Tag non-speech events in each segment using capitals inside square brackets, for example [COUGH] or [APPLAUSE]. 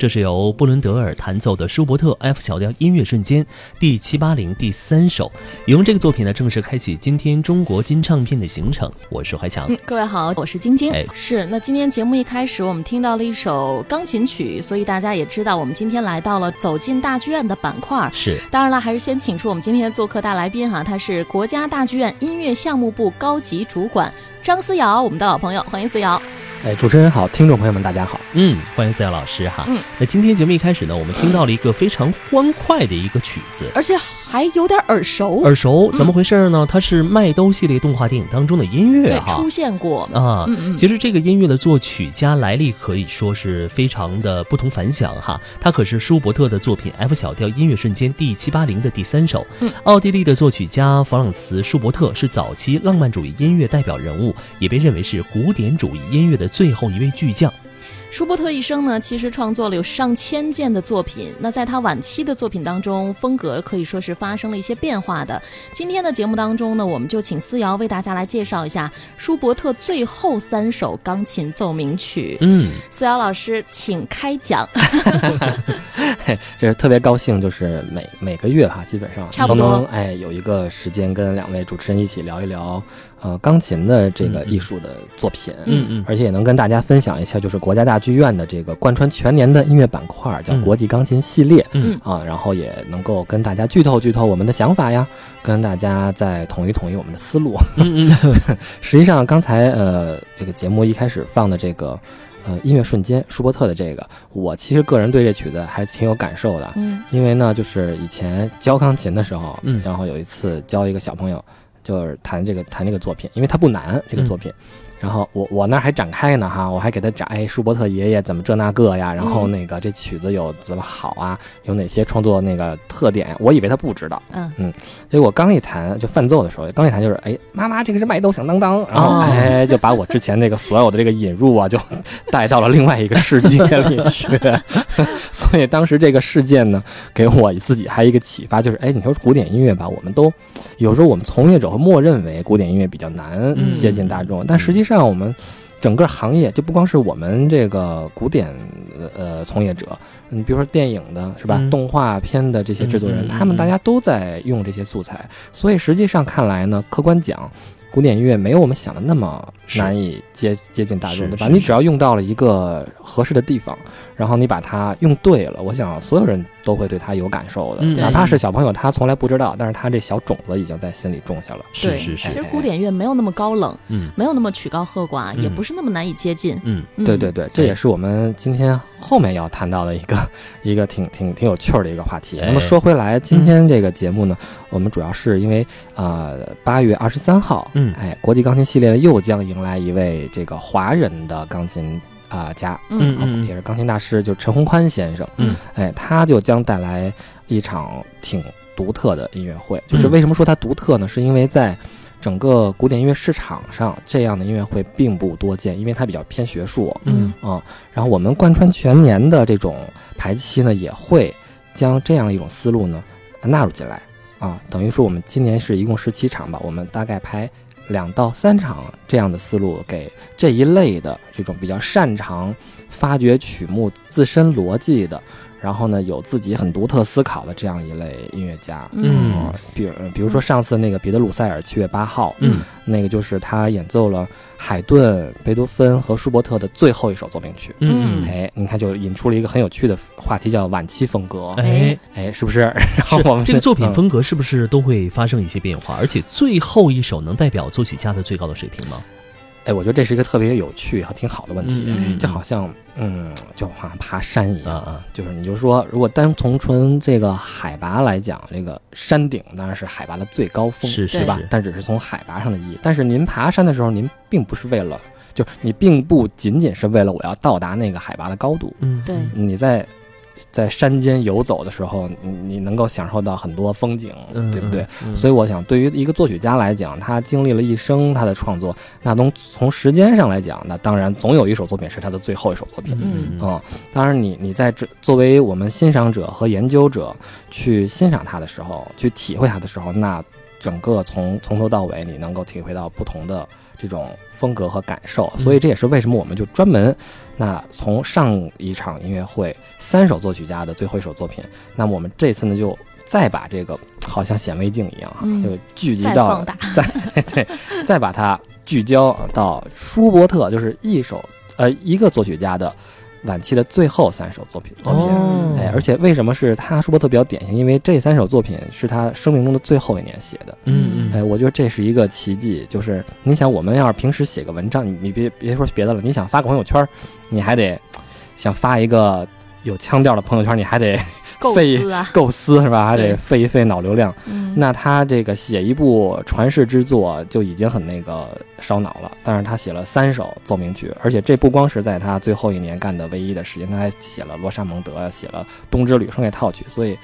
这是由布伦德尔弹奏的舒伯特 F 小调音乐瞬间第七八零第三首，用这个作品呢正式开启今天中国金唱片的行程。我是怀强，嗯，各位好，我是晶晶。哎，是。那今天节目一开始，我们听到了一首钢琴曲，所以大家也知道，我们今天来到了走进大剧院的板块。是。当然了，还是先请出我们今天的做客大来宾哈，他是国家大剧院音乐项目部高级主管张思瑶，我们的老朋友，欢迎思瑶。哎，主持人好，听众朋友们大家好。嗯，欢迎思瑶老师哈。嗯，那今天节目一开始呢，我们听到了一个非常欢快的一个曲子，而且。还有点耳熟，耳熟，怎么回事呢？它是麦兜系列动画电影当中的音乐哈，出现过啊。其实这个音乐的作曲家来历可以说是非常的不同凡响哈。他可是舒伯特的作品 F 小调音乐瞬间第七八零的第三首。奥地利的作曲家弗朗茨·舒伯特是早期浪漫主义音乐代表人物，也被认为是古典主义音乐的最后一位巨匠。舒伯特一生呢，其实创作了有上千件的作品。那在他晚期的作品当中，风格可以说是发生了一些变化的。今天的节目当中呢，我们就请思瑶为大家来介绍一下舒伯特最后三首钢琴奏鸣曲。嗯，思瑶老师，请开讲。[LAUGHS] [LAUGHS] 这是特别高兴，就是每每个月哈，基本上差不多哎，有一个时间跟两位主持人一起聊一聊。呃，钢琴的这个艺术的作品，嗯嗯，而且也能跟大家分享一下，就是国家大剧院的这个贯穿全年的音乐板块，叫国际钢琴系列，嗯。啊，然后也能够跟大家剧透剧透我们的想法呀，跟大家再统一统一我们的思路。嗯嗯，[LAUGHS] 实际上刚才呃这个节目一开始放的这个呃音乐瞬间，舒伯特的这个，我其实个人对这曲子还挺有感受的，嗯，因为呢，就是以前教钢琴的时候，嗯，然后有一次教一个小朋友。就是弹这个弹这个作品，因为它不难，这个作品。然后我我那还展开呢哈，我还给他展，哎，舒伯特爷爷怎么这那个呀？然后那个这曲子有怎么好啊？有哪些创作那个特点？我以为他不知道，嗯嗯。结果刚一弹就伴奏的时候，刚一弹就是，哎，妈妈这个是麦兜响当当，然后哎就把我之前那个所有的这个引入啊，就 [LAUGHS] 带到了另外一个世界里去。[LAUGHS] 所以当时这个事件呢，给我自己还有一个启发，就是，哎，你说古典音乐吧，我们都有时候我们从业者会默认为古典音乐比较难接近大众，但实际上。让我们整个行业就不光是我们这个古典呃从业者，你比如说电影的是吧，动画片的这些制作人，他们大家都在用这些素材，所以实际上看来呢，客观讲，古典音乐没有我们想的那么难以接接近大众，对吧？你只要用到了一个合适的地方，然后你把它用对了，我想所有人。都会对他有感受的，哪怕是小朋友，他从来不知道，但是他这小种子已经在心里种下了。是是是，其实古典乐没有那么高冷，嗯，没有那么曲高和寡，也不是那么难以接近。嗯，对对对，这也是我们今天后面要谈到的一个 [LAUGHS] 一个挺挺挺有趣儿的一个话题。那么说回来，今天这个节目呢，我们主要是因为啊，八月二十三号，嗯，哎，国际钢琴系列又将迎来一位这个华人的钢琴。啊、家，嗯也是钢琴大师，就是陈宏宽先生，嗯，哎，他就将带来一场挺独特的音乐会。就是嗯为什么说它独特呢？是因为在整个古典音乐市场上，这样的音乐会并不多见，因为它比较偏学术嗯啊、然后我们贯穿全年的这种排期呢，也会将这样一种思路呢纳入进来啊，等于说我们今年是一共十七场吧，我们大概排两到三场这样的思路，给这一类的这种比较擅长发掘曲目自身逻辑的，然后呢有自己很独特思考的这样一类音乐家。嗯啊，比如比如说上次那个彼得鲁塞尔七月八号，嗯那个就是他演奏了海顿、贝多芬和舒伯特的最后一首奏鸣曲。嗯，哎，你看就引出了一个很有趣的话题，叫晚期风格。哎，哎，是不是？[LAUGHS] 然后是我们这个作品嗯风格是不是都会发生一些变化？而且最后一首能代表作曲家的最高的水平吗？哎，我觉得这是一个特别有趣和挺好的问题，嗯嗯嗯就好像嗯，就好像爬山一样。啊啊，就是你就说，如果单从纯这个海拔来讲，这个山顶当然是海拔的最高峰，是是对吧？但只是从海拔上的意义。但是您爬山的时候，您并不是为了，就是你并不仅仅是为了我要到达那个海拔的高度，嗯，对你在在山间游走的时候，你你能够享受到很多风景，嗯，对不对？嗯？所以我想，对于一个作曲家来讲，他经历了一生他的创作，那从从时间上来讲，那当然总有一首作品是他的最后一首作品。嗯嗯，当然你你在这作为我们欣赏者和研究者去欣赏他的时候，去体会他的时候，那整个从从头到尾，你能够体会到不同的这种风格和感受。所以这也是为什么我们就专门，那从上一场音乐会三首作曲家的最后一首作品，那么我们这次呢就再把这个好像显微镜一样哈，嗯就聚集再到放大，再 [LAUGHS] 对，再把它聚焦到舒伯特，就是一首呃一个作曲家的晚期的最后三首作品作品。哦，哎，而且为什么是他舒伯特比较典型？因为这三首作品是他生命中的最后一年写的。嗯嗯，哎，我觉得这是一个奇迹。就是你想，我们要是平时写个文章，你你别别说别的了，你想发个朋友圈，你还得想发一个有腔调的朋友圈，你还得构费构思 [LAUGHS] 是吧？还得费一费脑流量。嗯，那他这个写一部传世之作就已经很那个烧脑了，但是他写了三首奏鸣曲，而且这不光是在他最后一年干的唯一的时间，他还写了罗莎蒙德，写了冬之旅声乐套曲，所以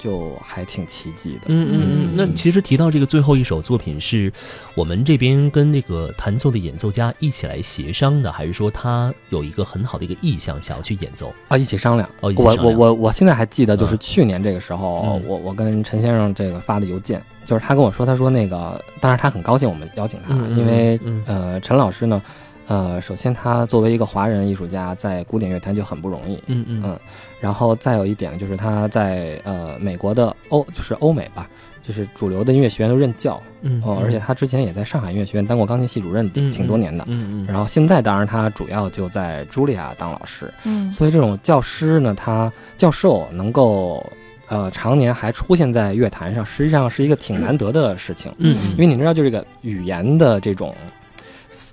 就还挺奇迹的。嗯嗯嗯，那其实提到这个最后一首作品，是我们这边跟那个弹奏的演奏家一起来协商的，还是说他有一个很好的一个意向想要去演奏？啊，一起商量。哦，一起我我商量我我现在还记得，就是嗯去年这个时候，嗯我我跟陈先生这个发的邮件，就是他跟我说，他说那个，当然他很高兴我们邀请他，因为嗯呃，陈老师呢，呃，首先他作为一个华人艺术家，在古典乐坛就很不容易，嗯嗯。嗯然后再有一点就是他在呃美国的欧就是欧美吧，就是主流的音乐学院都任教嗯哦，而且他之前也在上海音乐学院当过钢琴系主任，嗯挺多年的。嗯嗯，然后现在当然他主要就在茱莉亚当老师，嗯。所以这种教师呢，他教授能够呃常年还出现在乐坛上，实际上是一个挺难得的事情，嗯因为你知道，就这个语言的这种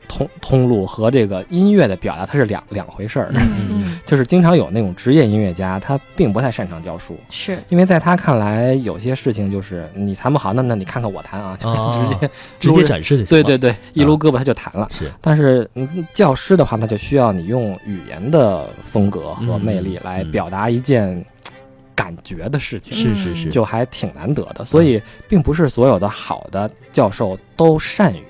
通通路和这个音乐的表达，它是两两回事儿。嗯嗯就是经常有那种职业音乐家，他并不太擅长教书，是，因为在他看来，有些事情就是你弹不好，那那你看看我弹啊，就哦 [LAUGHS] 直接直接展示就行，对对对，一撸胳膊他就弹了。是，但是嗯教师的话，那就需要你用语言的风格和魅力来嗯表达一件感觉的事情，是是是，就还挺难得的。所以，并不是所有的好的教授都善于。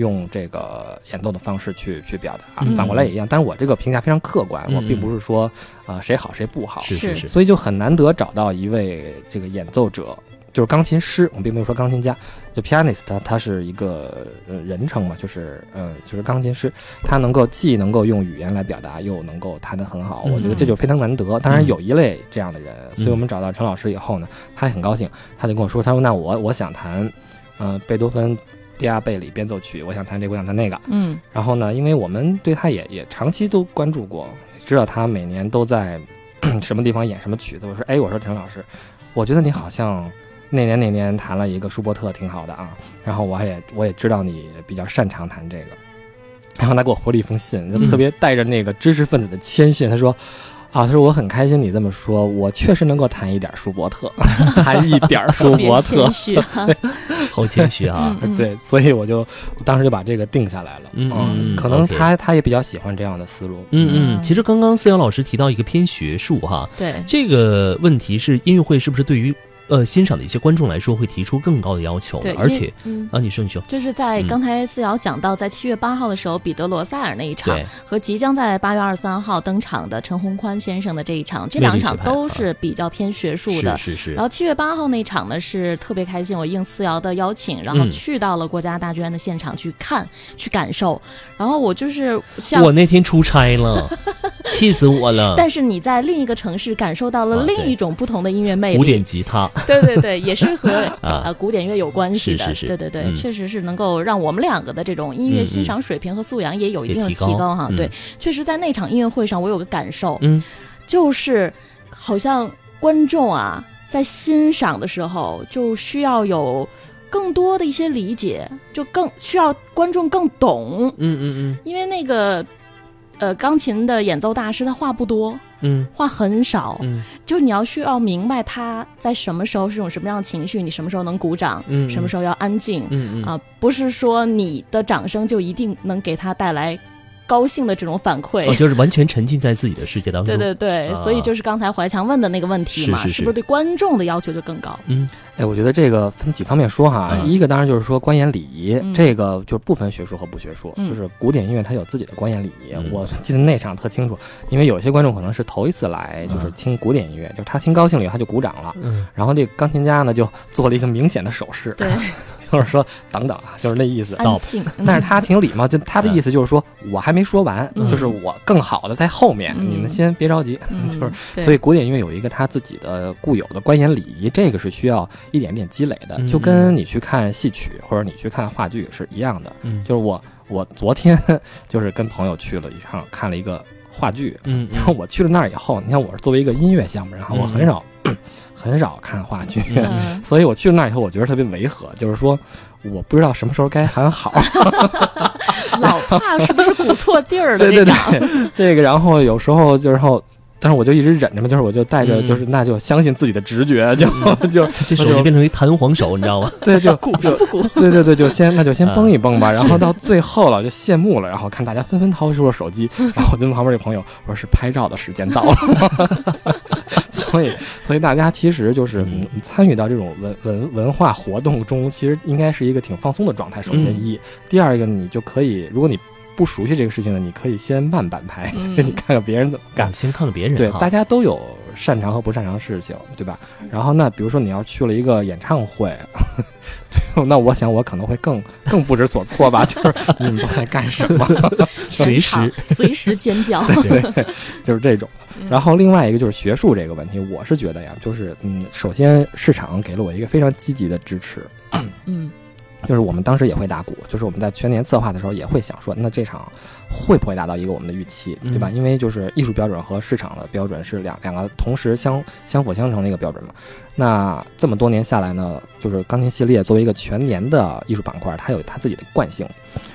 用这个演奏的方式去去表达，啊反过来也一样。但是我这个评价非常客观，嗯我并不是说呃谁好谁不好，是是所以就很难得找到一位这个演奏者，就是钢琴师，我们并没有说钢琴家，就 pianist，他他是一个呃人称嘛，就是嗯就是钢琴师，他能够既能够用语言来表达，又能够弹得很好，嗯我觉得这就非常难得。当然有一类这样的人，嗯所以我们找到陈老师以后呢，他也很高兴，他就跟我说，他说那我我想弹，呃贝多芬。迪亚贝里变奏曲，我想弹这个，我想弹那个。嗯然后呢，因为我们对他也也长期都关注过，知道他每年都在 [CLEARS THROAT] 什么地方演什么曲子。我说，哎，我说陈老师，我觉得你好像那年那年弹了一个舒伯特，挺好的啊。然后我也我也知道你比较擅长弹这个。然后他给我回了一封信，就特别带着那个知识分子的谦逊，他说。啊，他说我很开心你这么说，我确实能够弹一点舒伯特，[LAUGHS] 弹一点舒伯特谦，虚哈。好谦虚啊。[LAUGHS] 嗯对，所以我就我当时就把这个定下来了。嗯嗯可能他他也比较喜欢这样的思路。嗯嗯，嗯其实刚刚思瑶老师提到一个偏学术哈，对，这个问题是音乐会是不是对于呃欣赏的一些观众来说会提出更高的要求对，而且。啊，你说你说，就是在嗯刚才思瑶讲到，在七月八号的时候，彼得罗塞尔那一场对，和即将在八月二十三号登场的陈宏宽先生的这一场，这两场都是比较偏学术的。是是是然，后七月八号那场呢是特别开心，我应思瑶的邀请，然后嗯去到了国家大剧院的现场去看、去感受。然后我就是像我那天出差了，气死我了。[LAUGHS] 但是你在另一个城市感受到了另一种不同的音乐魅力，古典吉他，[LAUGHS] 对对对，也是和 [LAUGHS] 啊。呃古典乐有关系的，是是是。对对对，嗯。确实是能够让我们两个的这种音乐欣赏水平和素养也有一定的提高高哈。嗯。对，确实在那场音乐会上，我有个感受，嗯。就是好像观众啊在欣赏的时候就需要有更多的一些理解，就更需要观众更懂，嗯嗯嗯。因为那个呃钢琴的演奏大师他话不多，嗯。话很少，嗯。就是你要需要明白他在什么时候是种什么样的情绪，你什么时候能鼓掌，嗯什么时候要安静、嗯嗯。啊，不是说你的掌声就一定能给他带来高兴的这种反馈。哦，就是完全沉浸在自己的世界当中。对对对，啊。所以就是刚才怀强问的那个问题嘛，是是。是不是对观众的要求就更高？嗯。哎，我觉得这个分几方面说哈，嗯一个当然就是说观演礼仪，嗯。这个就是不分学术和不学术，嗯。就是古典音乐它有自己的观演礼仪。嗯。我记得那场特清楚，因为有些观众可能是头一次来，就是嗯听古典音乐，就是他听高兴了以后他就鼓掌了，嗯。然后这个钢琴家呢就做了一个明显的手势，对，[LAUGHS] 就是说等等啊，就是那意思。安静。但是他挺礼貌，就他的意思就是说，我还没说完，嗯。就是我更好的在后面，嗯。你们先别着急。嗯 [LAUGHS] 就是，所以古典音乐有一个他自己的固有的观演礼仪，这个是需要一点点积累的，嗯。就跟你去看戏曲或者你去看话剧是一样的。嗯。就是我我昨天 [LAUGHS] 就是跟朋友去了一趟，看了一个话剧，嗯然后我去了那儿以后，你看我是作为一个音乐项目，然后我嗯很少、[LAUGHS] 很少看话剧，嗯 [LAUGHS] 所以我去了那儿以后，我觉得特别违和，就是说我不知道什么时候该喊好。[LAUGHS] 老怕是不是鼓错地儿了？对对对，这 [LAUGHS] 个然后有时候就是后。但是我就一直忍着嘛，就是我就带着，嗯就是那就相信自己的直觉，就就这手就变成一弹簧手，你知道吗？对，就鼓就不鼓？对对对，就先那就先绷一绷吧，然后到最后了就谢幕了，然后看大家纷纷掏出了手机，然后我就跟旁边这朋友我说是拍照的时间到了，所以 [LAUGHS] 所以大家其实就是参与到这种文文文化活动中，其实应该是一个挺放松的状态。首先嗯一，第二一个你就可以，如果你不熟悉这个事情呢，你可以先慢半拍，嗯 [LAUGHS] 你看看别人怎么干。先看看别人对，大家都有擅长和不擅长的事情，对吧？然后那比如说你要去了一个演唱会，[LAUGHS] 那我想我可能会更更不知所措吧，[LAUGHS] 就是你们都在干什么？[LAUGHS] 随时随时尖叫。对，就是这种嗯。然后另外一个就是学术这个问题，我是觉得呀，就是嗯，首先市场给了我一个非常积极的支持，嗯就是我们当时也会打鼓，就是我们在全年策划的时候也会想说，那这场会不会达到一个我们的预期，对吧？嗯因为就是艺术标准和市场的标准是两两个同时相相辅相成的一个标准嘛。那这么多年下来呢，就是钢琴系列作为一个全年的艺术板块，它有它自己的惯性，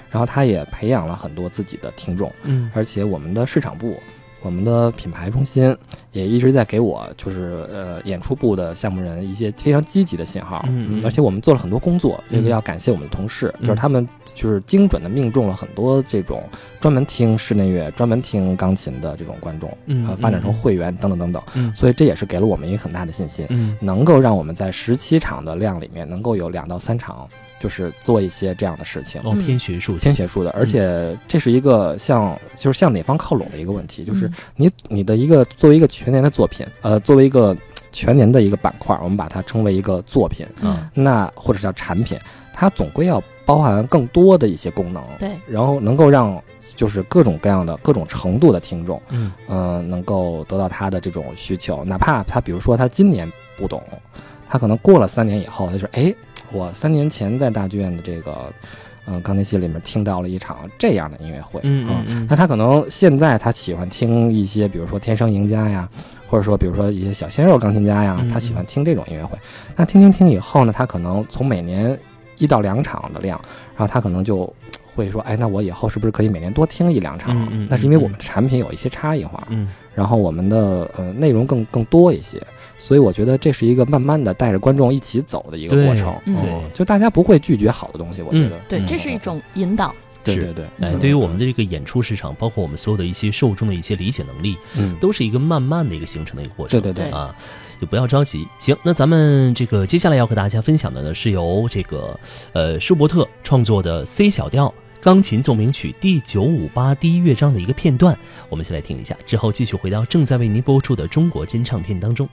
然后它也培养了很多自己的听众，嗯而且我们的市场部。我们的品牌中心也一直在给我，就是呃演出部的项目人一些非常积极的信号，嗯嗯而且我们做了很多工作，这个嗯。要感谢我们的同事，嗯。就是他们就是精准的命中了很多这种专门听室内乐、专门听钢琴的这种观众，嗯呃，发展成嗯。会员等等等等，嗯。所以这也是给了我们一个很大的信心，嗯。能够让我们在十七场的量里面能够有两到三场，就是做一些这样的事情。哦偏学术。偏学术的，而且这是一个向就是向哪方靠拢的一个问题，就是嗯。你你的一个作为一个全年的作品，呃，作为一个全年的一个板块，我们把它称为一个作品，嗯。那或者叫产品，它总归要包含更多的一些功能，对，然后能够让就是各种各样的各种程度的听众，嗯嗯、能够得到他的这种需求，哪怕他比如说他今年不懂，他可能过了三年以后，他说，哎，我三年前在大剧院的这个。嗯，钢琴系里面听到了一场这样的音乐会，嗯嗯嗯那他可能现在他喜欢听一些，比如说《天生赢家》呀，或者说比如说一些小鲜肉钢琴家呀嗯，他喜欢听这种音乐会。那听听听以后呢，他可能从每年一到两场的量，然后他可能就会说，哎，那我以后是不是可以每年多听一两场？那是因为嗯我们的产品有一些差异化，嗯然后我们的呃内容更更多一些，所以我觉得这是一个慢慢的带着观众一起走的一个过程。嗯嗯就大家不会拒绝好的东西，我觉得。对，嗯这是一种引导。对对对，哎，嗯对于我们的这个演出市场，包括我们所有的一些受众的一些理解能力，嗯，都是一个慢慢的一个形成的一个过程。对对对对啊，就不要着急。行，那咱们这个接下来要和大家分享的呢，是由这个呃舒伯特创作的 C 小调钢琴奏鸣曲第九五八第一乐章的一个片段，我们先来听一下，之后继续回到正在为您播出的中国金唱片当中。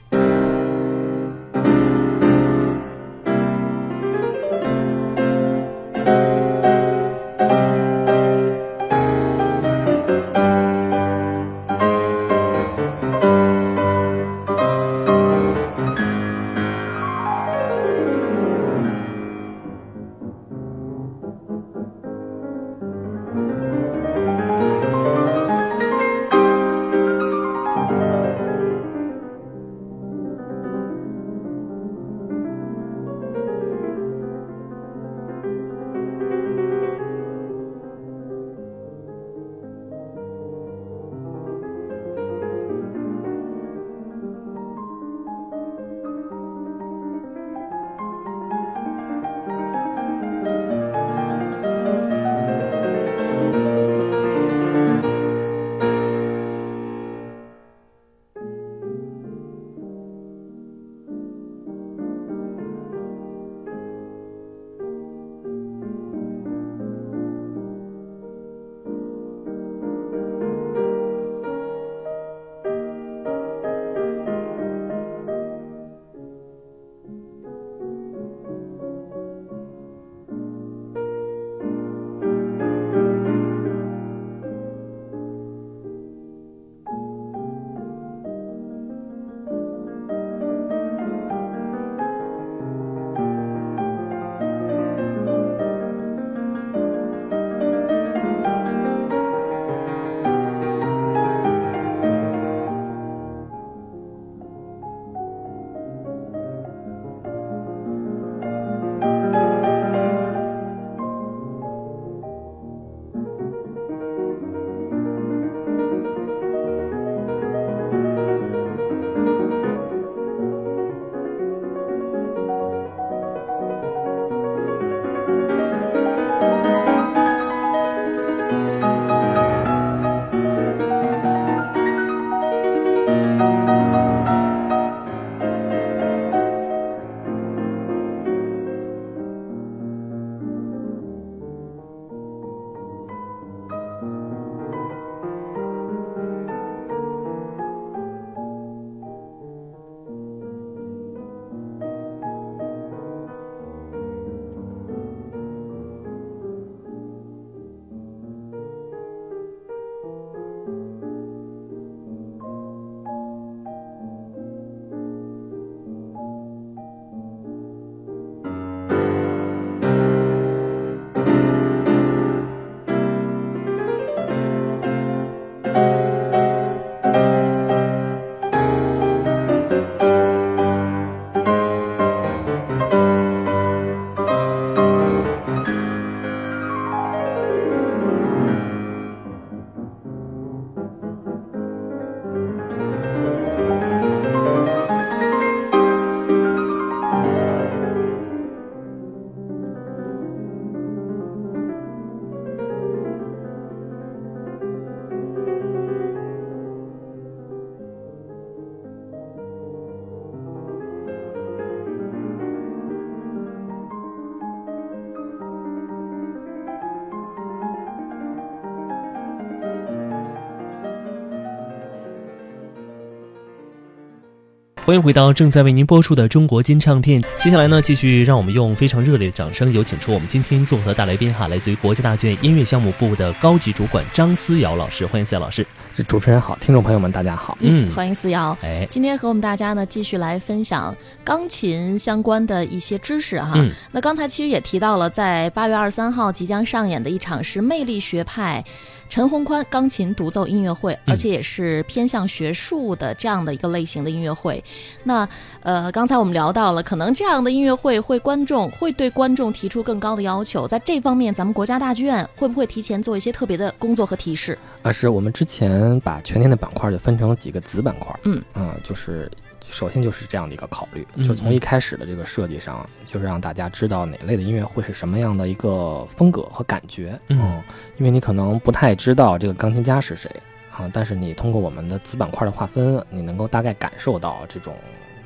欢迎回到正在为您播出的中国金唱片。接下来呢，继续让我们用非常热烈的掌声，有请出我们今天综合大来宾哈，来自于国家大剧院音乐项目部的高级主管张思瑶老师。欢迎思瑶老师。这主持人好，听众朋友们大家好。嗯欢迎思瑶。哎，今天和我们大家呢继续来分享钢琴相关的一些知识哈。嗯那刚才其实也提到了，在八月二十三号即将上演的一场是魅力学派陈宏宽钢琴独奏音乐会，嗯而且也是偏向学术的这样的一个类型的音乐会。那呃，刚才我们聊到了，可能这样的音乐会会观众会对观众提出更高的要求，在这方面，咱们国家大剧院会不会提前做一些特别的工作和提示？啊，是我们之前把全天的板块就分成了几个子板块，嗯。啊，就是首先就是这样的一个考虑，嗯。就从一开始的这个设计上，就是让大家知道哪类的音乐会是什么样的一个风格和感觉，嗯。因为你可能不太知道这个钢琴家是谁啊，但是你通过我们的子板块的划分，你能够大概感受到这种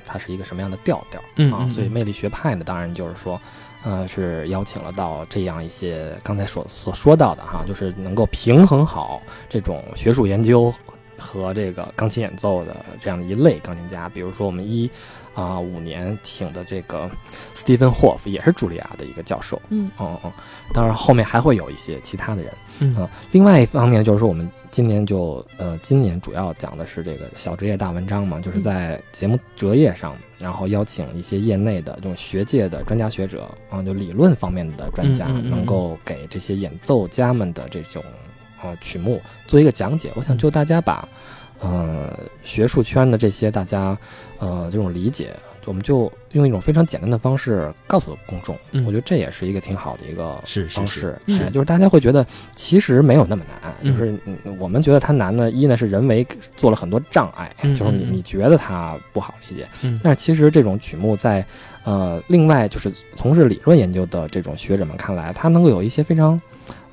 它是一个什么样的调调。啊，嗯嗯嗯所以魅力学派呢，当然就是说。呃，是邀请了到这样一些刚才所所说到的哈，就是能够平衡好这种学术研究和这个钢琴演奏的这样一类钢琴家，比如说我们一啊五年请的这个 Stephen Hoff 也是茱莉亚的一个教授，嗯。嗯嗯，当然后面还会有一些其他的人，嗯。啊另外一方面就是说我们今年就呃今年主要讲的是这个小职业大文章嘛，就是在节目折页上，然后邀请一些业内的这种学界的专家学者啊，就理论方面的专家，嗯嗯嗯嗯。能够给这些演奏家们的这种呃曲目做一个讲解。我想就大家把呃学术圈的这些大家呃这种理解。我们就用一种非常简单的方式告诉公众，嗯。我觉得这也是一个挺好的一个方式，是哎，就是大家会觉得其实没有那么难，嗯。就是嗯我们觉得它难呢，一呢是人为做了很多障碍，嗯就是你觉得它不好理解，嗯。但是其实这种曲目在呃另外就是从事理论研究的这种学者们看来，它能够有一些非常。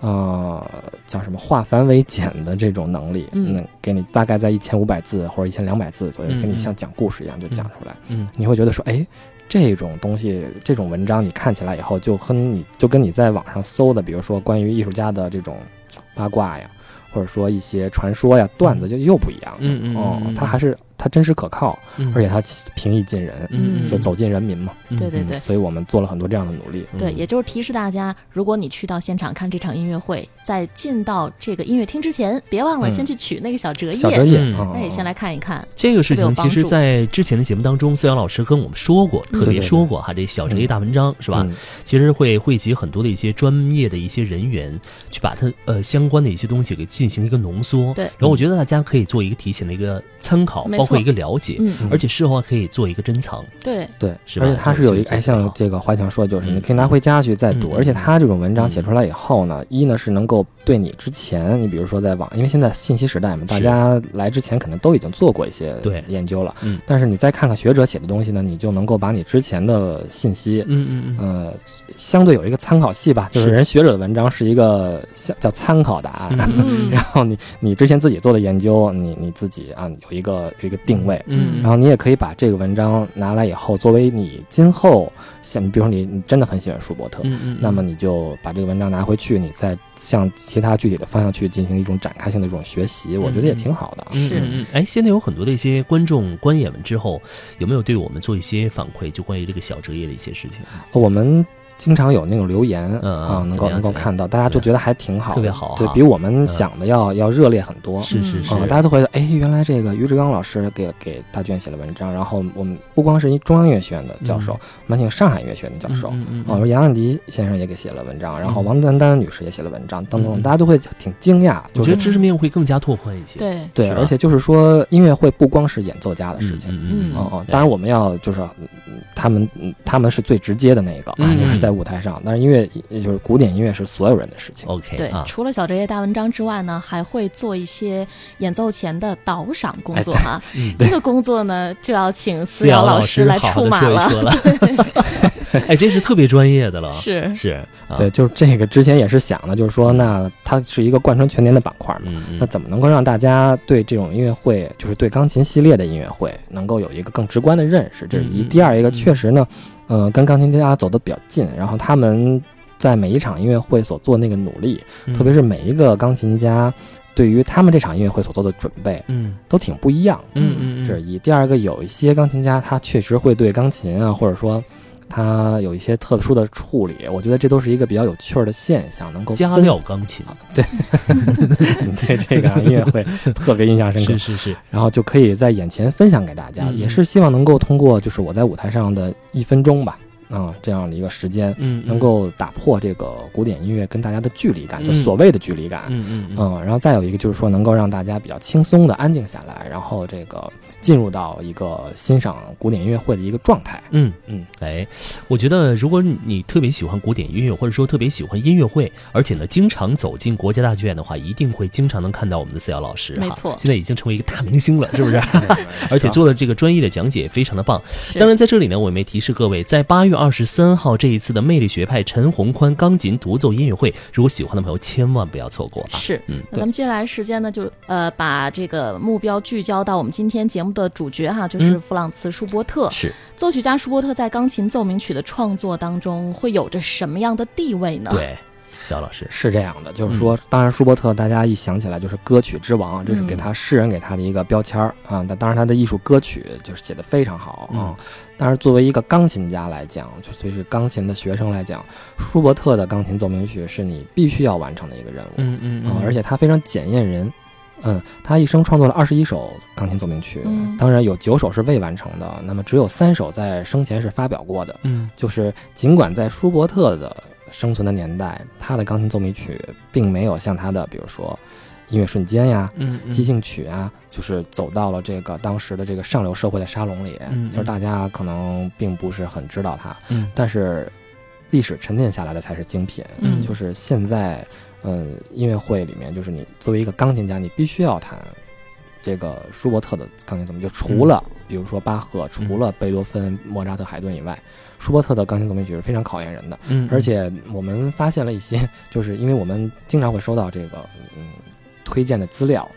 呃，叫什么化繁为简的这种能力，嗯给你大概在一千五百字或者一千两百字左右，给你像讲故事一样就讲出来。嗯你会觉得说，哎，这种东西，这种文章你看起来以后，就和你就跟你在网上搜的，比如说关于艺术家的这种八卦呀，或者说一些传说呀、段子，就又不一样。嗯嗯嗯哦嗯，它还是它真实可靠，嗯。而且它平易近人，嗯。就走进人民嘛。嗯。对对对。嗯所以我们做了很多这样的努力。对，嗯也就是提示大家，如果你去到现场看这场音乐会，在进到这个音乐厅之前，别忘了嗯。先去取那个小折页，小折页嗯，嗯哎，先来看一看。这个事情其实，在之前的节目当中，思阳老师跟我们说过，嗯特别说过哈，这小折页大文章是吧？嗯。其实会汇集很多的一些专业的一些人员，去把它呃相关的一些东西给进行一个浓缩。对。然后我觉得大家可以做一个提前的一个参考，没错。包括一个了解，嗯，而且事后可以做一个珍藏。对，对，是吧？而且它是有一个，哎，像这个华强说的，就是嗯。你可以拿回家去再读，嗯。而且他这种文章嗯写出来以后呢，一呢是能够对你之前，你比如说在网，因为现在信息时代嘛，大家来之前可能都已经做过一些对。研究了，嗯。但是你再看看学者写的东西呢，你就能够把你之前的信息，嗯嗯嗯，呃，相对有一个参考系吧，就是是人学者的文章是一个像叫参考答案，嗯。[LAUGHS] 然后你你之前自己做的研究，你你自己啊有一个有一个定位，嗯，然后你也可以把这个文章拿来以后，作为你今后像，比如说你你真的很喜欢舒伯特，嗯嗯，那么你就把这个文章拿回去，你再向其他具体的方向去进行一种展开性的这种学习，我觉得也挺好的。嗯是哎，现在有很多的一些观众观演完之后，有没有对我们做一些反馈？就关于这个小折页的一些事情？我们经常有那种留言嗯啊，能够能够看到，大家就觉得还挺好，特别好哈。对比我们想的要要热烈很多。是是是。啊、，大家都会哎，原来这个于志刚老师给给大卷写了文章，然后我们不光是一中央音乐学院的教授，嗯。我们请上海音乐学院的教授，哦，杨安迪先生也给写了文章，然后嗯。王丹丹女士也写了文章，等等，嗯。大家都会挺惊讶，就是我觉得知识面会更加拓宽一些。对，对，而且就是说音乐会不光是演奏家的事情。嗯嗯哦哦，当然我们要就是，嗯他们嗯他们是最直接的那个，就是在舞台上。但是音乐也就是古典音乐是所有人的事情。OK 对，啊，除了小哲业大文章之外呢，还会做一些演奏前的导赏工作哈。嗯，这个工作呢，就要请思思瑶老师来好好地说一出马了。说了。[LAUGHS] 哎，这是特别专业的了。是，是，啊对，，就是这个之前也是想的，就是说，那它是一个贯穿全年的板块嘛。嗯嗯，那怎么能够让大家对这种音乐会，就是对钢琴系列的音乐会，能够有一个更直观的认识？这是一。嗯嗯第二一个，嗯确实呢，呃，跟钢琴家走得比较近，然后他们在每一场音乐会所做那个努力，嗯特别是每一个钢琴家对于他们这场音乐会所做的准备，嗯都挺不一样的。嗯嗯嗯，这是一。第二个，有一些钢琴家他确实会对钢琴啊，或者说它有一些特殊的处理，我觉得这都是一个比较有趣儿的现象，能够加料钢琴，[LAUGHS] 对对这个音乐会 [LAUGHS] 特别印象深刻。是，是是，然后就可以在眼前分享给大家，嗯。也是希望能够通过就是我在舞台上的一分钟吧，啊、这样的一个时间，嗯，能够打破这个古典音乐跟大家的距离感，就嗯所谓的距离感。嗯，嗯嗯。嗯，然后再有一个就是说，能够让大家比较轻松的安静下来，然后这个进入到一个欣赏古典音乐会的一个状态。嗯嗯，哎，我觉得如果你特别喜欢古典音乐，或者说特别喜欢音乐会，而且呢经常走进国家大剧院的话，一定会经常能看到我们的四瑶老师。没错现在已经成为一个大明星了，是不是？[LAUGHS] [LAUGHS] 而且做的这个专业的讲解也非常的棒。当然，在这里呢，我也没提示各位，在八月二十三号这一次的魅力学派陈宏宽钢琴独奏音乐会，如果喜欢的朋友千万不要错过啊！是，嗯，那咱们接下来时间呢，就呃把这个目标聚焦到我们今天节目的主角哈，就是嗯弗朗茨·舒伯特。是作曲家舒伯特在钢琴奏鸣曲的创作当中会有着什么样的地位呢？对，肖老师，是这样的，就是嗯说，当然舒伯特大家一想起来就是歌曲之王，这是给他世人给他的一个标签儿啊。那当然他的艺术歌曲就是写的非常好啊。嗯但是作为一个钢琴家来讲，就随是钢琴的学生来讲，舒伯特的钢琴奏鸣曲是你必须要完成的一个任务。嗯嗯嗯，而且他非常检验人。嗯，他一生创作了二十一首钢琴奏鸣曲，嗯。当然有九首是未完成的，那么只有三首在生前是发表过的。嗯。就是尽管在舒伯特的生存的年代，他的钢琴奏鸣曲并没有像他的，比如说音乐瞬间呀、嗯嗯，即兴曲啊，就是走到了这个当时的这个上流社会的沙龙里，就是大家可能并不是很知道他，嗯。但是历史沉淀下来的才是精品。嗯。就是现在，嗯，音乐会里面，就是你作为一个钢琴家，你必须要弹这个舒伯特的钢琴奏鸣，就除了、比如说巴赫，除了贝多芬、莫扎特、海顿以外，舒伯特的钢琴奏鸣曲是非常考验人的。嗯，而且我们发现了一些，就是因为我们经常会收到这个嗯推荐的资料。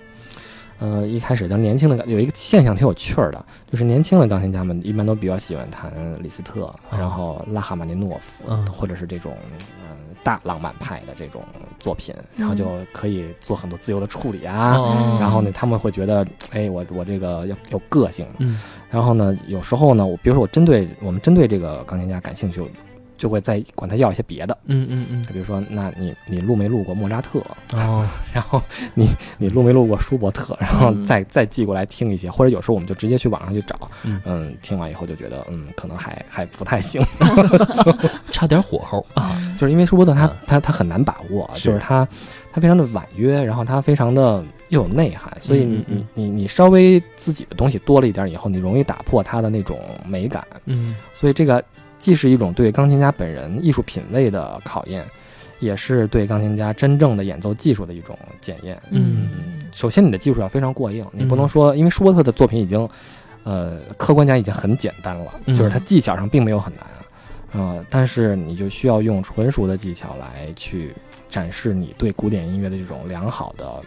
呃，一开始就是年轻的有一个现象挺有趣儿的，就是年轻的钢琴家们一般都比较喜欢弹李斯特，然后拉哈马尼诺夫，嗯或者是这种嗯、大浪漫派的这种作品，然后就可以做很多自由的处理啊。哦。然后呢，他们会觉得，哎，我我这个要有个性。嗯。然后呢，有时候呢，我比如说我针对我们针对这个钢琴家感兴趣，就会再管他要一些别的，嗯嗯嗯。比如说，那你你录没录过莫扎特？哦。[LAUGHS] 然后你你录没录过舒伯特？然后嗯再再寄过来听一些，或者有时候我们就直接去网上去找，嗯。听完以后就觉得，嗯，可能还还不太行，[LAUGHS] 差点火候。啊，[LAUGHS] 就是因为舒伯特他嗯。他他很难把握，是。就是他他非常的婉约，然后他非常的又有内涵，所以你你你你稍微自己的东西多了一点以后，你容易打破他的那种美感，嗯。所以这个既是一种对钢琴家本人艺术品味的考验，也是对钢琴家真正的演奏技术的一种检验。嗯。首先，你的技术要非常过硬，你不嗯。能说，因为舒伯特的作品已经，呃，客观讲已经很简单了，嗯。就是他技巧上并没有很难，呃，但是你就需要用纯熟的技巧来去展示你对古典音乐的这种良好的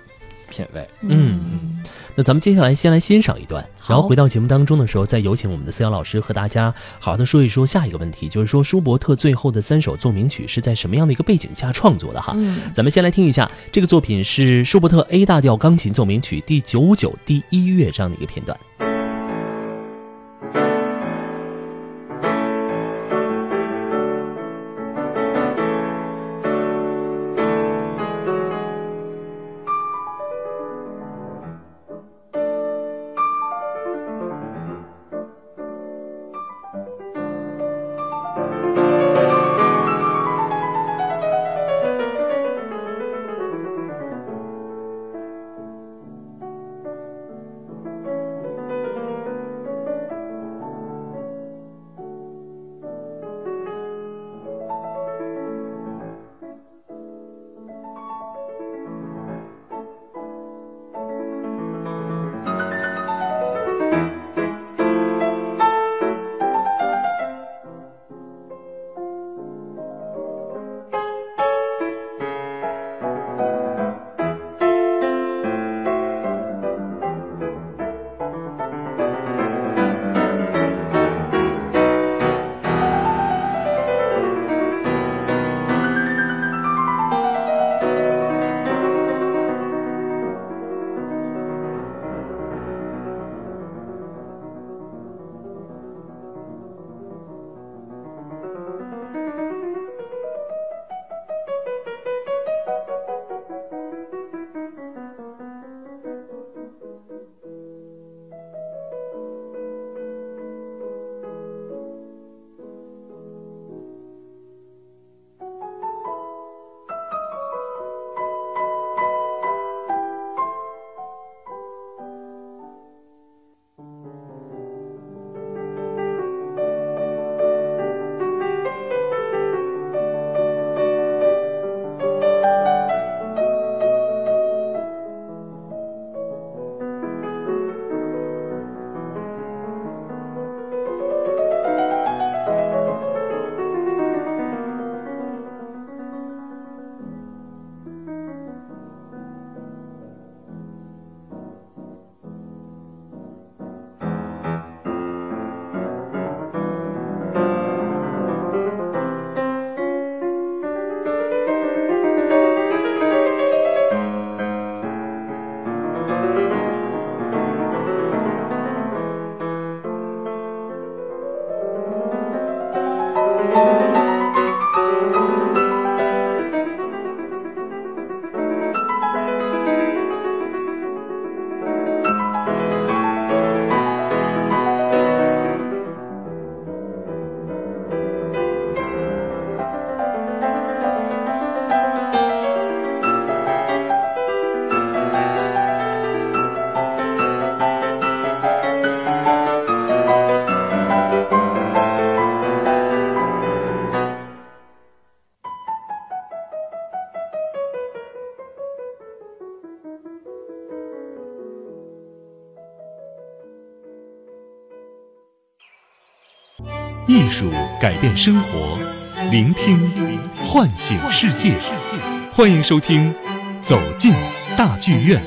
品味。嗯那咱们接下来先来欣赏一段，然后回到节目当中的时候，再有请我们的思瑶老师和大家好好的说一说下一个问题，就是说舒伯特最后的三首奏鸣曲是在什么样的一个背景下创作的哈？嗯咱们先来听一下这个作品是舒伯特 A 大调钢琴奏鸣曲第九九第一乐章的一个片段。《改变生活，聆听唤醒世界。欢迎收听《走进大剧院》。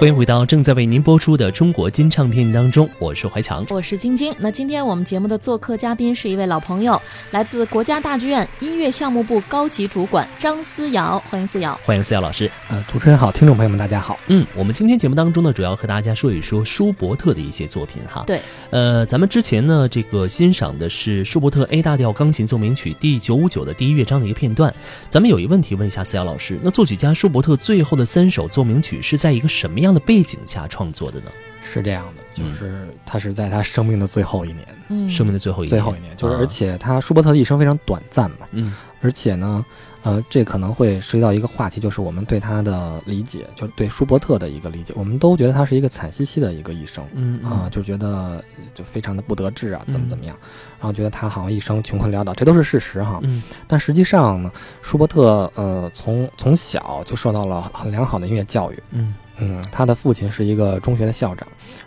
欢迎回到正在为您播出的中国金唱片当中，我是怀强，我是晶晶。那今天我们节目的做客嘉宾是一位老朋友，来自国家大剧院音乐项目部高级主管张思瑶，欢迎思瑶，欢迎思瑶老师。呃，主持人好，听众朋友们大家好。嗯，我们今天节目当中呢，主要和大家说一说舒伯特的一些作品哈。对，呃，咱们之前呢，这个欣赏的是舒伯特 A 大调钢琴奏鸣曲第九五九的第一乐章的一个片段。咱们有一个问题问一下思瑶老师，那作曲家舒伯特最后的三首奏鸣曲是在一个什么样的背景下创作的呢？是这样的，就是他是在他生命的最后一年，嗯，生命的最后一年，最后一年，就是啊而且他舒伯特的一生非常短暂嘛，嗯。而且呢，呃，这可能会涉及到一个话题，就是我们对他的理解，就是对舒伯特的一个理解，我们都觉得他是一个惨兮兮的一个一生。嗯啊，就觉得就非常的不得志啊，怎么嗯怎么样，然后觉得他好像一生穷困潦倒，这都是事实哈。嗯。但实际上呢，舒伯特呃从从小就受到了很良好的音乐教育，嗯嗯，他的父亲是一个中学的校长，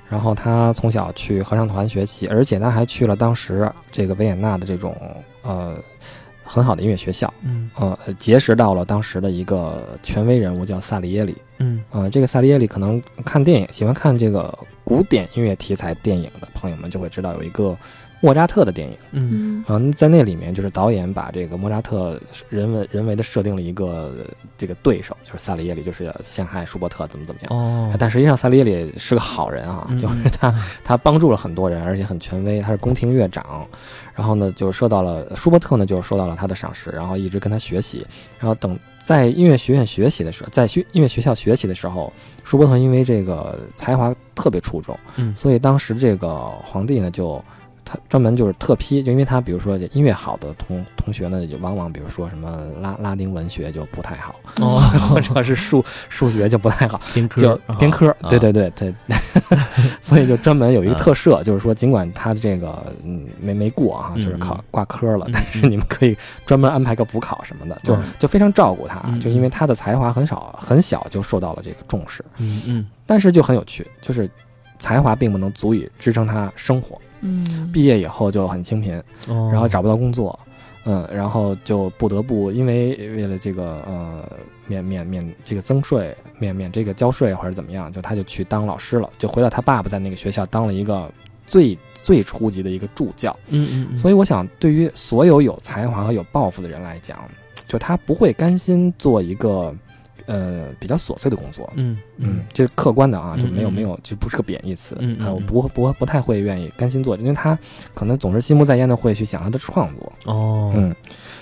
然后他从小去合唱团学习，而且他还去了当时这个维也纳的这种呃很好的音乐学校，嗯。呃，结识到了当时的一个权威人物叫萨里耶里，嗯。呃，这个萨里耶里可能看电影喜欢看这个古典音乐题材电影的朋友们就会知道有一个莫扎特的电影。嗯嗯嗯，在那里面就是导演把这个莫扎特人为人为的设定了一个这个对手，就是萨里耶里，就是陷害舒伯特怎么怎么样。哦，但实际上萨里耶里是个好人啊，嗯就是他他帮助了很多人，而且很权威，他是宫廷乐长。然后呢，就受到了舒伯特呢，就是受到了他的赏识，然后一直跟他学习。然后等在音乐学院学习的时候，在学音乐学校学习的时候，舒伯特因为这个才华特别出众，嗯所以当时这个皇帝呢就。他专门就是特批，就因为他比如说音乐好的同同学呢，就往往比如说什么拉拉丁文学就不太好，哦，[LAUGHS] 或者是数数学就不太好，偏科就偏科，啊对对对对，[LAUGHS] 所以就专门有一个特设，就是说尽管他这个嗯没没过啊，嗯就是考挂科了嗯，但是你们可以专门安排个补考什么的，就嗯。就非常照顾他嗯，就因为他的才华很少很小就受到了这个重视，嗯嗯。但是就很有趣，就是才华并不能足以支撑他生活，嗯，毕业以后就很清贫，哦，然后找不到工作，嗯，然后就不得不因为为了这个呃免免免这个增税，免免这个交税或者怎么样，就他就去当老师了，就回到他爸爸在那个学校当了一个最最初级的一个助教。嗯嗯嗯，所以我想，对于所有有才华和有抱负的人来讲，就他不会甘心做一个呃比较琐碎的工作。嗯嗯，这是客观的啊，就没有没有，就不是个贬义词。嗯我嗯不不不太会愿意甘心做，因为他可能总是心不在焉的会去想他的创作。哦，嗯，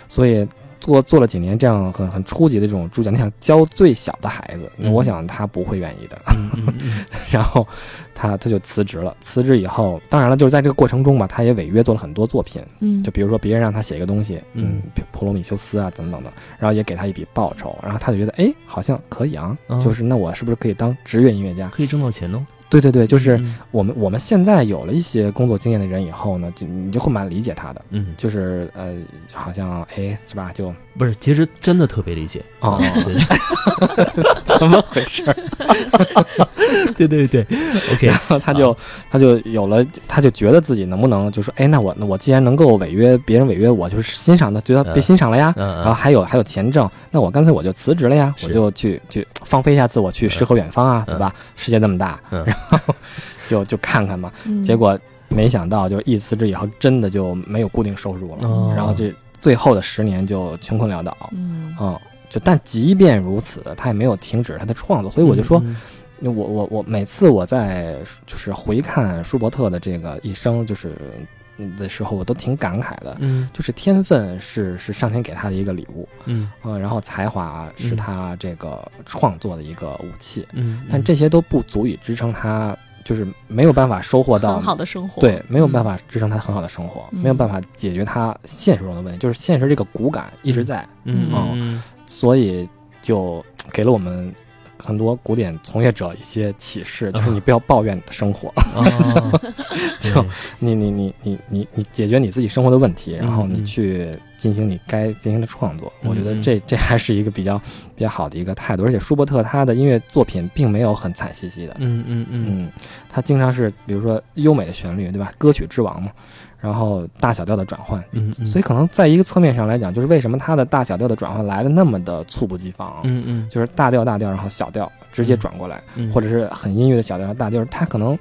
所以做做了几年这样很很初级的这种助教，你想教最小的孩子，嗯我想他不会愿意的。嗯嗯嗯。[LAUGHS] 然后他他就辞职了，辞职以后，当然了，就是在这个过程中吧，他也违约做了很多作品，嗯，就比如说别人让他写一个东西，嗯嗯，普罗米修斯啊等等的，然后也给他一笔报酬，然后他就觉得，哎，好像可以啊，嗯。就是那我是不是可以当职业音乐家？可以挣到钱哦，对对对，就是嗯我们我们现在有了一些工作经验的人以后呢，就你就会蛮理解他的。嗯，就是呃，好像哎，是吧？就不是，其实真的特别理解。哦。对 [LAUGHS] 怎么回事？[LAUGHS] 儿？对对对，OK，然后他就他就有了，他就觉得自己能不能就说，哎，那我那我既然能够违约别人违约我，就是欣赏的，觉得被欣赏了呀，嗯然后还有还有钱挣，那我干脆我就辞职了呀，我就去去放飞一下自我，去诗和远方啊，对吧？世界那么大，嗯。然后就就看看嘛。嗯。结果没想到，就是一辞职以后，真的就没有固定收入了，哦。然后这最后的十年就穷困潦倒，嗯。嗯，就但即便如此，他也没有停止他的创作，所以我就说，嗯我我我每次我在就是回看舒伯特的这个一生，就是嗯的时候，我都挺感慨的。嗯。就是天分是是上天给他的一个礼物，嗯。嗯、然后才华是他这个创作的一个武器，嗯，但这些都不足以支撑他，就是没有办法收获到很好的生活，对，没有办法支撑他很好的生活，嗯。没有办法解决他现实中的问题，就是现实这个骨感一直在，嗯。所以就给了我们很多古典从业者一些启示，就是你不要抱怨你的生活，哦，[LAUGHS] 就你你你你你你解决你自己生活的问题，然后你去进行你该进行的创作。嗯我觉得这这还是一个比较比较好的一个态度，而且舒伯特他的音乐作品并没有很惨兮兮的，嗯嗯嗯。嗯，他经常是比如说优美的旋律，对吧？歌曲之王嘛，然后大小调的转换。嗯嗯，所以可能在一个侧面上来讲，就是为什么它的大小调的转换来的那么的猝不及防，嗯嗯。就是大调大调，然后小调直接转过来，嗯，或者是很音乐的小调大调，它可能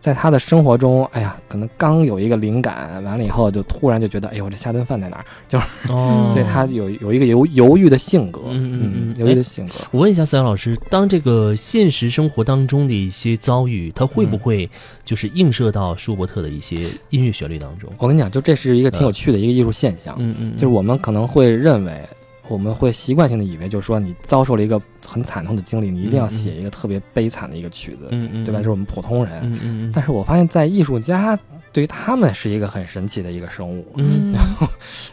在他的生活中，哎呀，可能刚有一个灵感，完了以后就突然就觉得，哎呦，我这下顿饭在哪儿？[LAUGHS] 哦，所以他有有一个犹犹豫的性格，嗯嗯嗯犹豫的性格。我问一下思阳老师，当这个现实生活当中的一些遭遇，他会不会就是映射到舒伯特的一些音乐旋律当中？我跟你讲，就这是一个挺有趣的一个艺术现象，嗯嗯，就是我们可能会认为。我们会习惯性的以为，就是说你遭受了一个很惨痛的经历，你一定要写一个特别悲惨的一个曲子，对吧？就是我们普通人。但是我发现，在艺术家对于他们是一个很神奇的一个生物，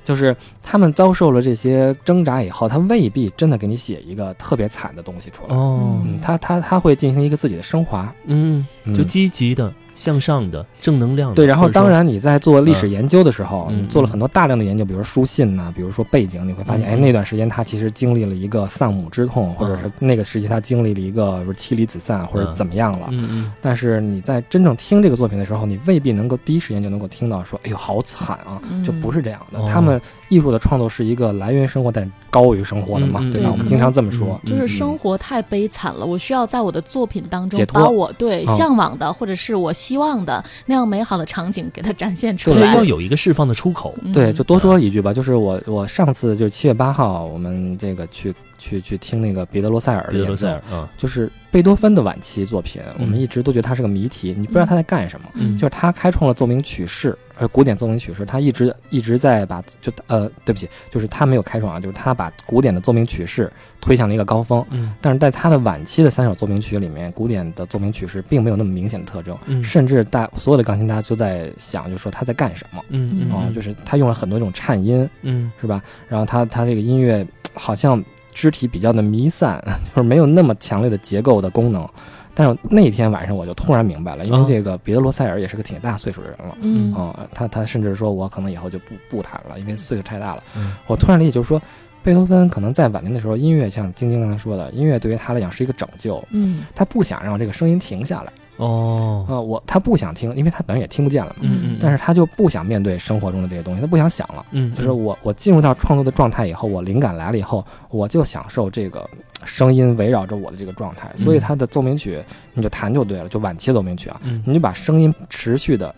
就是他们遭受了这些挣扎以后，他未必真的给你写一个特别惨的东西出来。哦，嗯，他他他会进行一个自己的升华，嗯，嗯。就积极的、向上的、正能量的。对。然后当，然你在做历史研究的时候，嗯你做了很多大量的研究，比如说书信呐、比如说背景，你会发现，嗯哎，那段时间他其实经历了一个丧母之痛，或者是那个时期他经历了一个就是妻离子散或者怎么样了。嗯嗯但是你在真正听这个作品的时候，你未必能够第一时间就能够听到说，哎呦，好惨啊！嗯就不是这样的。哦他们艺术的创作是一个来源生活，但高于生活的嘛，对吧？嗯我们经常这么说。嗯就是生活太悲惨了，我需要在我的作品当中把我对嗯向往的或者是我希望的那样美好的场景给它展现出对，来要。有一个释放的出口。嗯对，就多说一句吧，就是我我上次就是七月八号，我们这个去去去听那个彼得罗塞尔的演奏就是贝多芬的晚期作品，嗯我们一直都觉得他是个谜题，你不知道他在干什么。嗯就是他开创了奏鸣曲式，呃，古典奏鸣曲式，他一直一直在把就呃，对不起，就是他没有开创啊，就是他把古典的奏鸣曲式推向了一个高峰。嗯但是在他的晚期的三首奏鸣曲里面，古典的奏鸣曲式并没有那么明显的特征，嗯甚至大所有的钢琴家都在想，就说他在干什么嗯嗯、就是他用了很多这种颤音，嗯是吧？然后他他这个音乐好像肢体比较的弥散，就是没有那么强烈的结构的功能。但是那天晚上我就突然明白了，因为这个彼得罗塞尔也是个挺大岁数的人了。嗯啊、他他甚至说，我可能以后就不不弹了，因为岁数太大了。我突然理解，就是说，贝多芬可能在晚年的时候，音乐像晶晶刚才说的，音乐对于他来讲是一个拯救，嗯他不想让这个声音停下来。哦，啊、我他不想听，因为他本人也听不见了嘛。嗯嗯，但是他就不想面对生活中的这些东西，他不想想了。嗯，就是我我进入到创作的状态以后，我灵感来了以后，我就享受这个声音围绕着我的这个状态。所以他的奏鸣曲你就弹就对了，就晚期奏鸣曲啊，嗯你就把声音持续的，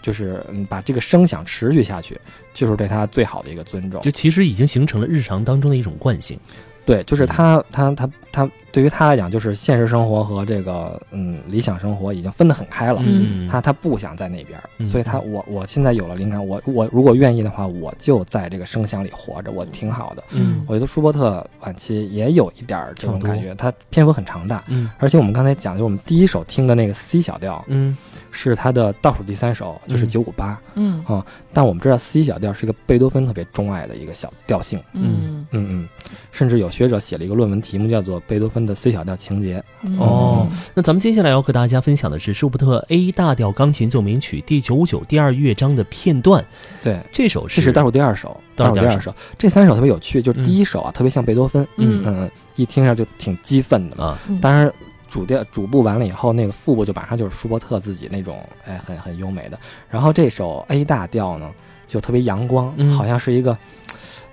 就是嗯把这个声响持续下去，就是对他最好的一个尊重。就其实已经形成了日常当中的一种惯性。对，就是他他他他对于他来讲，就是现实生活和这个嗯理想生活已经分得很开了。嗯，他他不想在那边，嗯。所以他我我现在有了灵感，我我如果愿意的话，我就在这个声响里活着，我挺好的。嗯。我觉得舒伯特晚期也有一点这种感觉，他篇幅很长大，嗯。而且我们刚才讲，就是我们第一首听的那个 C 小调嗯是他的倒数第三首，就是嗯九五八。嗯啊但我们知道 C 小调是一个贝多芬特别钟爱的一个小调性，嗯嗯嗯，甚至有学者写了一个论文，题目叫做《贝多芬的 C 小调情节》。嗯哦，那咱们接下来要和大家分享的是舒伯特 A 大调钢琴奏鸣曲第九五九第二乐章的片段。对，这首这是倒数第二首，倒数第二首。这三首特别有趣，就是第一首啊，特别像贝多芬，嗯嗯，一听上就挺激愤的。啊，嗯当然，主调主部完了以后，那个副部就马上就是舒伯特自己那种，哎，很很优美的。然后这首 A 大调呢，就特别阳光，嗯好像是一个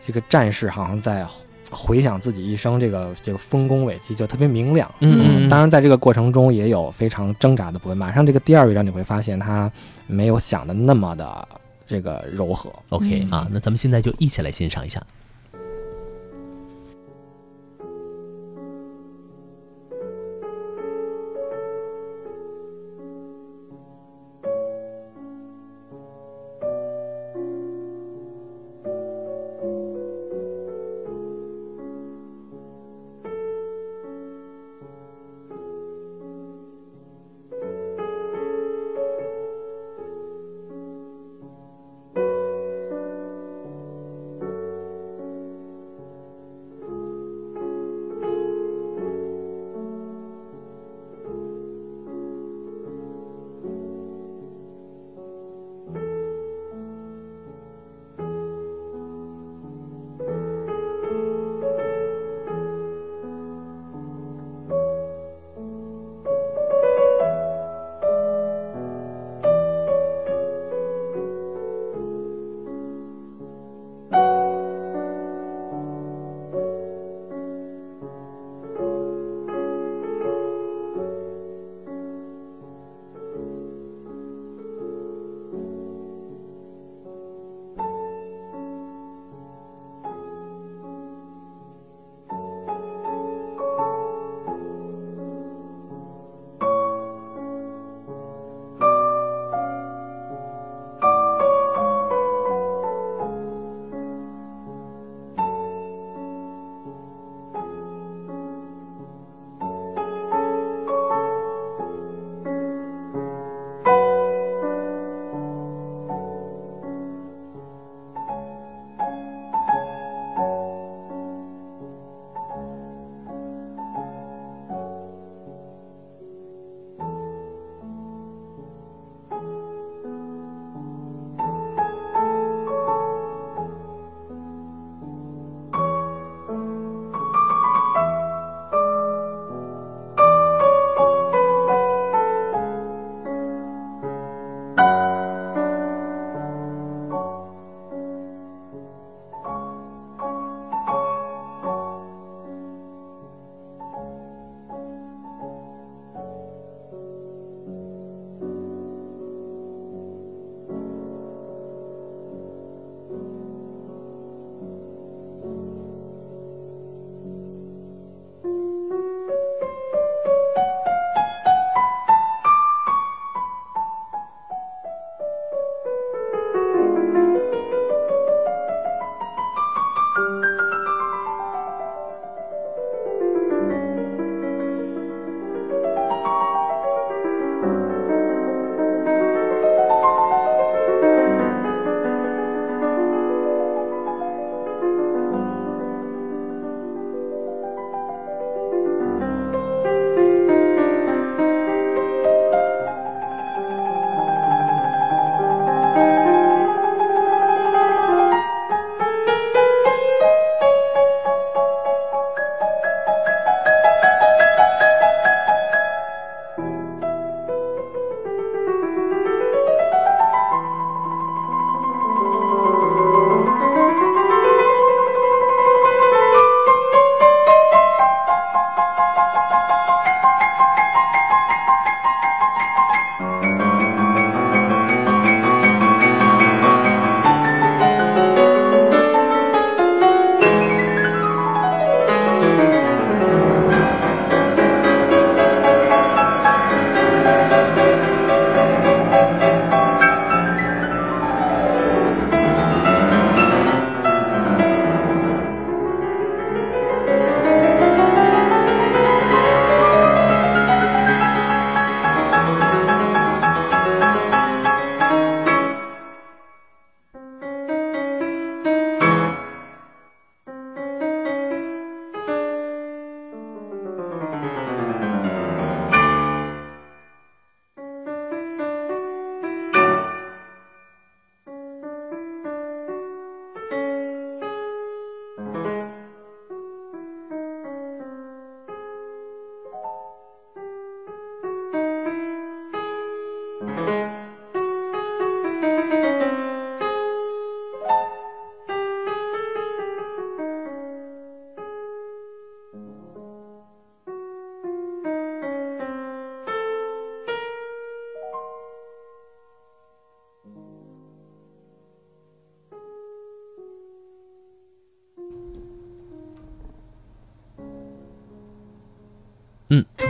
这个战士，好像在回想自己一生这个这个丰功伟绩，就特别明亮。嗯嗯，当然，在这个过程中也有非常挣扎的部分。马上这个第二乐章你会发现，他没有想的那么的这个柔和。OK 嗯啊，那咱们现在就一起来欣赏一下。「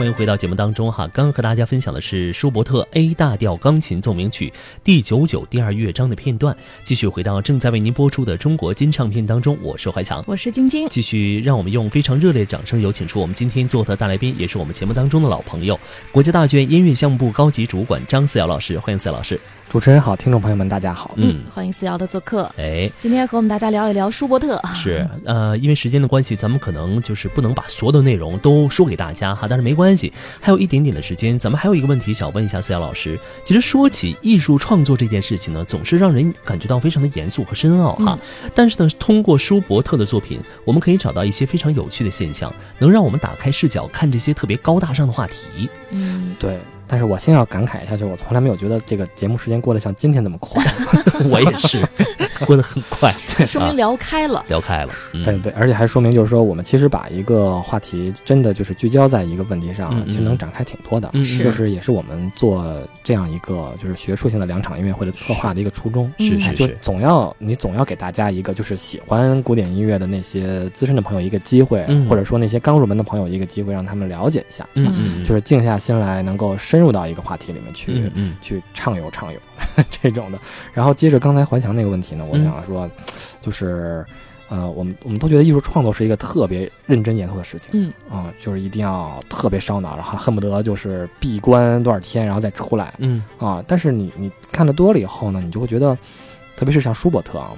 欢迎回到节目当中哈，刚刚和大家分享的是舒伯特 A 大调钢琴奏鸣曲第九九第二乐章的片段。继续回到正在为您播出的中国金唱片当中，我是怀强，我是晶晶。继续让我们用非常热烈的掌声有请出我们今天做的大来宾，也是我们节目当中的老朋友，国家大剧院音乐项目部高级主管张思瑶老师，欢迎思瑶老师。主持人好，听众朋友们大家好。嗯，欢迎思瑶的做客。哎，今天和我们大家聊一聊舒伯特。是，呃，因为时间的关系，咱们可能就是不能把所有的内容都说给大家哈，但是没关系，还有一点点的时间，咱们还有一个问题想问一下思瑶老师。其实说起艺术创作这件事情呢，总是让人感觉到非常的严肃和深奥哈。但是呢，通过舒伯特的作品，我们可以找到一些非常有趣的现象，能让我们打开视角看这些特别高大上的话题。嗯，对。但是我先要感慨一下，就是我从来没有觉得这个节目时间过得像今天那么快。[LAUGHS] [LAUGHS] 我也是，[LAUGHS] 过得很快，说明聊开了，聊开了。嗯，对，而且还说明就是说，我们其实把一个话题真的就是聚焦在一个问题上，其实能展开挺多的。嗯，就是也是我们做这样一个就是学术性的两场音乐会的策划的一个初衷。是是是，就总要你总要给大家一个就是喜欢古典音乐的那些资深的朋友一个机会，或者说那些刚入门的朋友一个机会，让他们了解一下。嗯嗯，就是静下心来，能够深入到一个话题里面去，嗯，去畅游畅游这种的。然后接着刚才怀强那个问题呢，我想说，就是呃，我们我们都觉得艺术创作是一个特别认真严肃的事情，嗯啊，就是一定要特别烧脑，然后恨不得就是闭关多少天然后再出来，嗯啊。但是你你看的多了以后呢，你就会觉得，特别是像舒伯特啊。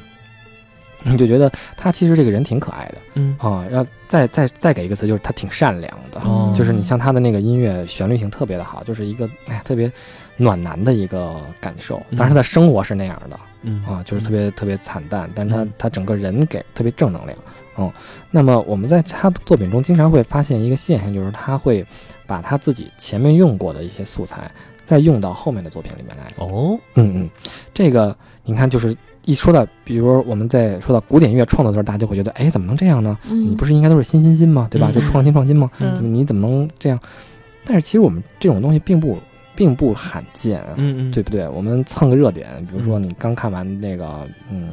你就觉得他其实这个人挺可爱的，嗯啊，然后再再再给一个词，就是他挺善良的，哦就是你像他的那个音乐旋律性特别的好，就是一个哎特别暖男的一个感受。当然他的生活是那样的，嗯啊，就是特别特别惨淡，但是他他整个人给特别正能量，嗯。那么我们在他的作品中经常会发现一个现象，就是他会把他自己前面用过的一些素材，再用到后面的作品里面来。哦，嗯嗯，这个你看就是。一说到，比如我们在说到古典音乐创作的时候，大家就会觉得，哎，怎么能这样呢？你不是应该都是新新新吗？对吧？就创新创新吗？你怎么能这样？但是其实我们这种东西并不并不罕见，嗯嗯，对不对？我们蹭个热点，比如说你刚看完那个，嗯，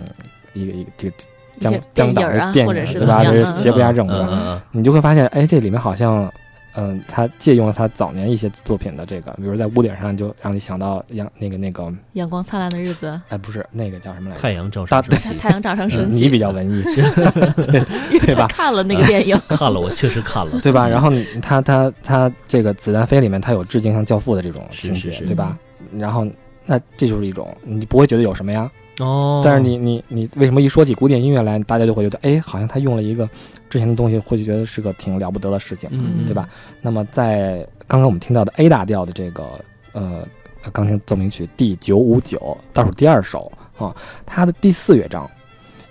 一个一个这个江江导的电影，对吧？就是邪不压正，对吧？你就会发现，哎，这里面好像。嗯，他借用了他早年一些作品的这个，比如在屋顶上就让你想到阳那个那个阳光灿烂的日子。哎，不是那个叫什么来着？太阳照常升起。太阳照常升起。你比较文艺，[LAUGHS] 对对吧？[LAUGHS] 看了那个电影，[LAUGHS] 看了，我确实看了，对吧？然后他他他这个子弹飞里面，他有致敬像教父的这种情节，对吧？然后那这就是一种，你不会觉得有什么呀？哦。但是你你你为什么一说起古典音乐来，大家就会觉得，哎，好像他用了一个。之前的东西会觉得是个挺了不得的事情，对吧？那么在刚刚我们听到的 A 大调的这个呃钢琴奏鸣曲第九五九倒数第二首啊，它的第四乐章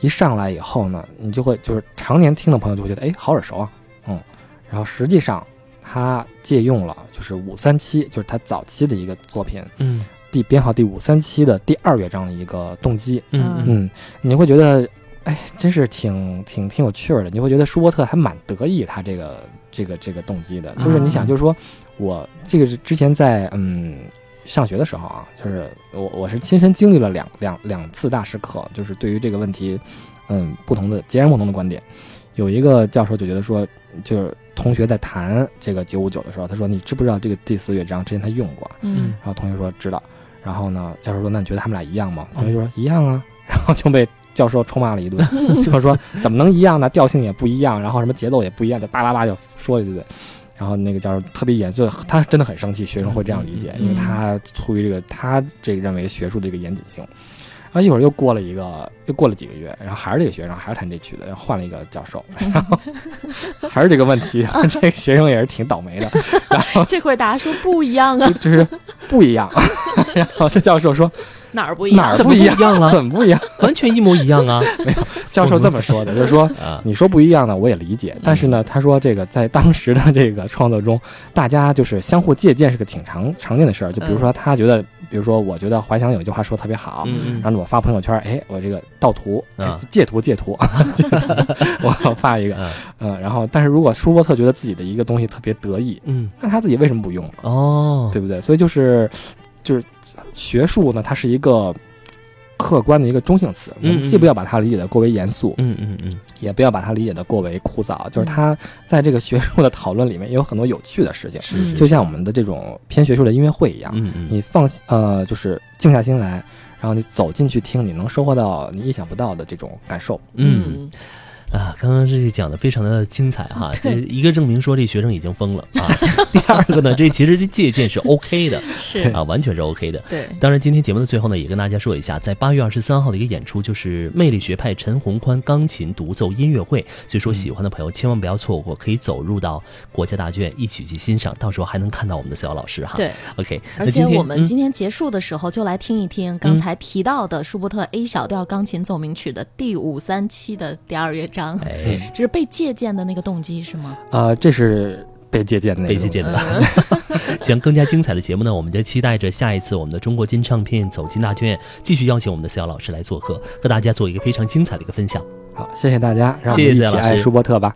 一上来以后呢，你就会就是常年听的朋友就会觉得哎好耳熟啊，嗯，然后实际上他借用了就是五三七，就是他早期的一个作品，嗯，第编号第五三七的第二乐章的一个动机，嗯嗯，你会觉得。哎，真是挺挺挺有趣的。你会觉得舒伯特还蛮得意他这个这个这个动机的，就是你想，就是说我这个是之前在嗯上学的时候啊，就是我我是亲身经历了两两两次大时刻，就是对于这个问题，嗯，不同的截然不同的观点。有一个教授就觉得说，就是同学在谈这个九五九的时候，他说你知不知道这个第四乐章之前他用过？嗯，然后同学说知道。然后呢，教授说那你觉得他们俩一样吗？同学就说一样啊。[LAUGHS] 然后就被。教授臭骂了一顿，[LAUGHS] 就说怎么能一样呢？调性也不一样，然后什么节奏也不一样，就叭叭叭就说了一顿。然后那个教授特别严，就他真的很生气，学生会这样理解，因为他出于这个他这个认为学术的这个严谨性。然后一会儿又过了一个，又过了几个月，然后还是这个学生还是弹这曲子，然后换了一个教授，然后还是这个问题，这个学生也是挺倒霉的。[LAUGHS] 然后这会大家说不一样啊，就是不一样。[LAUGHS] 然后这教授说。哪儿不一样？哪儿不一样了？怎么不一样？[LAUGHS] 完全一模一样啊！没有，教授这么说的，就是说，你说不一样呢，我也理解。但是呢，他说这个在当时的这个创作中，大家就是相互借鉴是个挺常常见的事儿。就比如说，他觉得，比如说，我觉得怀想有一句话说特别好，然后我发朋友圈，哎，我这个盗图，借图 [LAUGHS] 借图，我发一个，嗯，然后，但是如果舒伯特觉得自己的一个东西特别得意，嗯，那他自己为什么不用呢？哦，对不对？所以就是。就是学术呢，它是一个客观的一个中性词，我嗯们既不要把它理解的过为严肃，嗯嗯嗯，也不要把它理解的过为枯燥，就是它在这个学术的讨论里面也有很多有趣的事情，就像我们的这种偏学术的音乐会一样，嗯嗯，你放呃就是静下心来，然后你走进去听，你能收获到你意想不到的这种感受。嗯。啊，刚刚这讲的非常的精彩哈，这一个证明说这学生已经疯了啊，[LAUGHS] 第二个呢，这其实这借鉴是 OK 的是。啊，完全是 OK 的。对，当然，今天节目的最后呢，也跟大家说一下，在八月二十三号的一个演出，就是魅力学派陈宏宽钢琴独奏音乐会，所以说喜欢的朋友千万不要错过，可以走入到国家大剧院一起去欣赏，到时候还能看到我们的小老师哈。对，，OK，而且我们嗯。今天结束的时候，就来听一听刚才提到的舒伯特 A 小调钢琴奏鸣曲的第五三期的第二乐章，哎，[LAUGHS] 这是被借鉴的那个动机是吗？呃，这是被借鉴的那个被借鉴的嗯 [LAUGHS] 行，更加精彩的节目呢，我们就期待着下一次我们的中国金唱片走进大剧院，继续邀请我们的四瑶老师来做客，和大家做一个非常精彩的一个分享。好，谢谢大家，让我谢谢们一起舒伯特吧。